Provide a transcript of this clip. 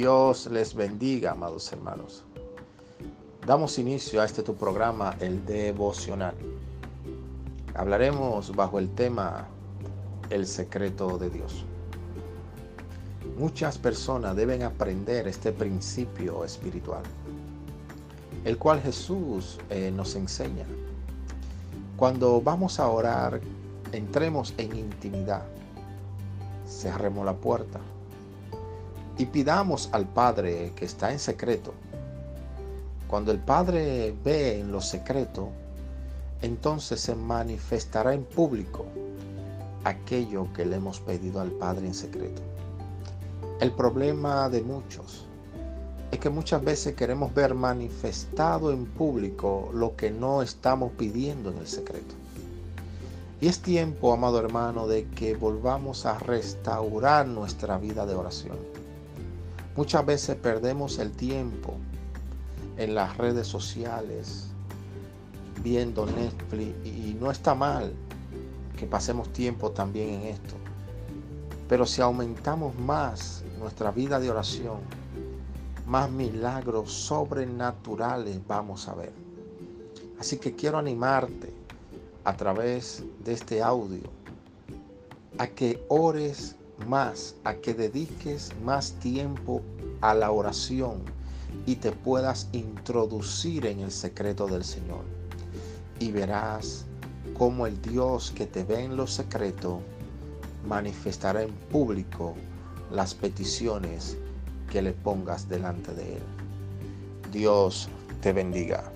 Dios les bendiga, amados hermanos. Damos inicio a este tu programa, el devocional. Hablaremos bajo el tema El secreto de Dios. Muchas personas deben aprender este principio espiritual, el cual Jesús eh, nos enseña. Cuando vamos a orar, entremos en intimidad, cerremos la puerta y pidamos al Padre que está en secreto. Cuando el Padre ve en lo secreto, entonces se manifestará en público aquello que le hemos pedido al Padre en secreto. El problema de muchos es que muchas veces queremos ver manifestado en público lo que no estamos pidiendo en el secreto. Y es tiempo, amado hermano, de que volvamos a restaurar nuestra vida de oración. Muchas veces perdemos el tiempo en las redes sociales viendo Netflix y no está mal que pasemos tiempo también en esto. Pero si aumentamos más nuestra vida de oración, más milagros sobrenaturales vamos a ver. Así que quiero animarte a través de este audio a que ores más, a que dediques más tiempo a la oración y te puedas introducir en el secreto del Señor. Y verás cómo el Dios que te ve en lo secreto manifestará en público las peticiones que le pongas delante de Él. Dios te bendiga.